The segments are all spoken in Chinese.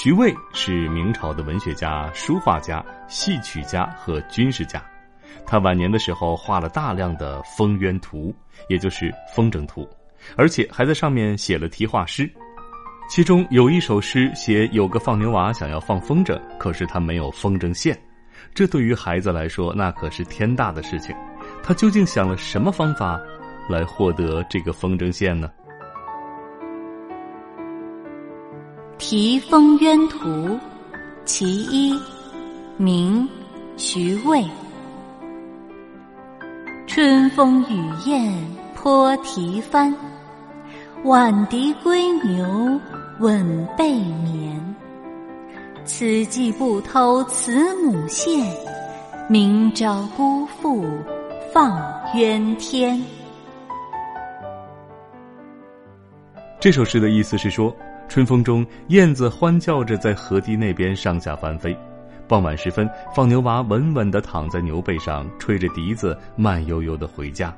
徐渭是明朝的文学家、书画家、戏曲家和军事家。他晚年的时候画了大量的风渊图，也就是风筝图，而且还在上面写了题画诗。其中有一首诗写有个放牛娃想要放风筝，可是他没有风筝线。这对于孩子来说，那可是天大的事情。他究竟想了什么方法，来获得这个风筝线呢？题风渊图，其一，明，徐渭。春风雨燕坡题帆，晚笛归牛稳背眠。此计不偷慈母线，明朝辜负放渊天。这首诗的意思是说。春风中，燕子欢叫着在河堤那边上下翻飞。傍晚时分，放牛娃稳稳地躺在牛背上，吹着笛子，慢悠悠地回家。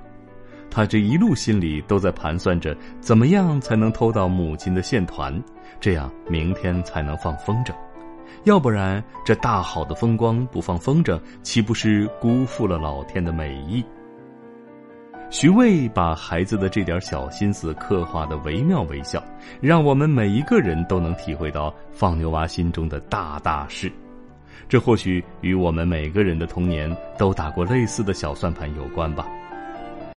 他这一路心里都在盘算着，怎么样才能偷到母亲的线团，这样明天才能放风筝。要不然，这大好的风光不放风筝，岂不是辜负了老天的美意？徐渭把孩子的这点小心思刻画的惟妙惟肖，让我们每一个人都能体会到放牛娃心中的大大事。这或许与我们每个人的童年都打过类似的小算盘有关吧。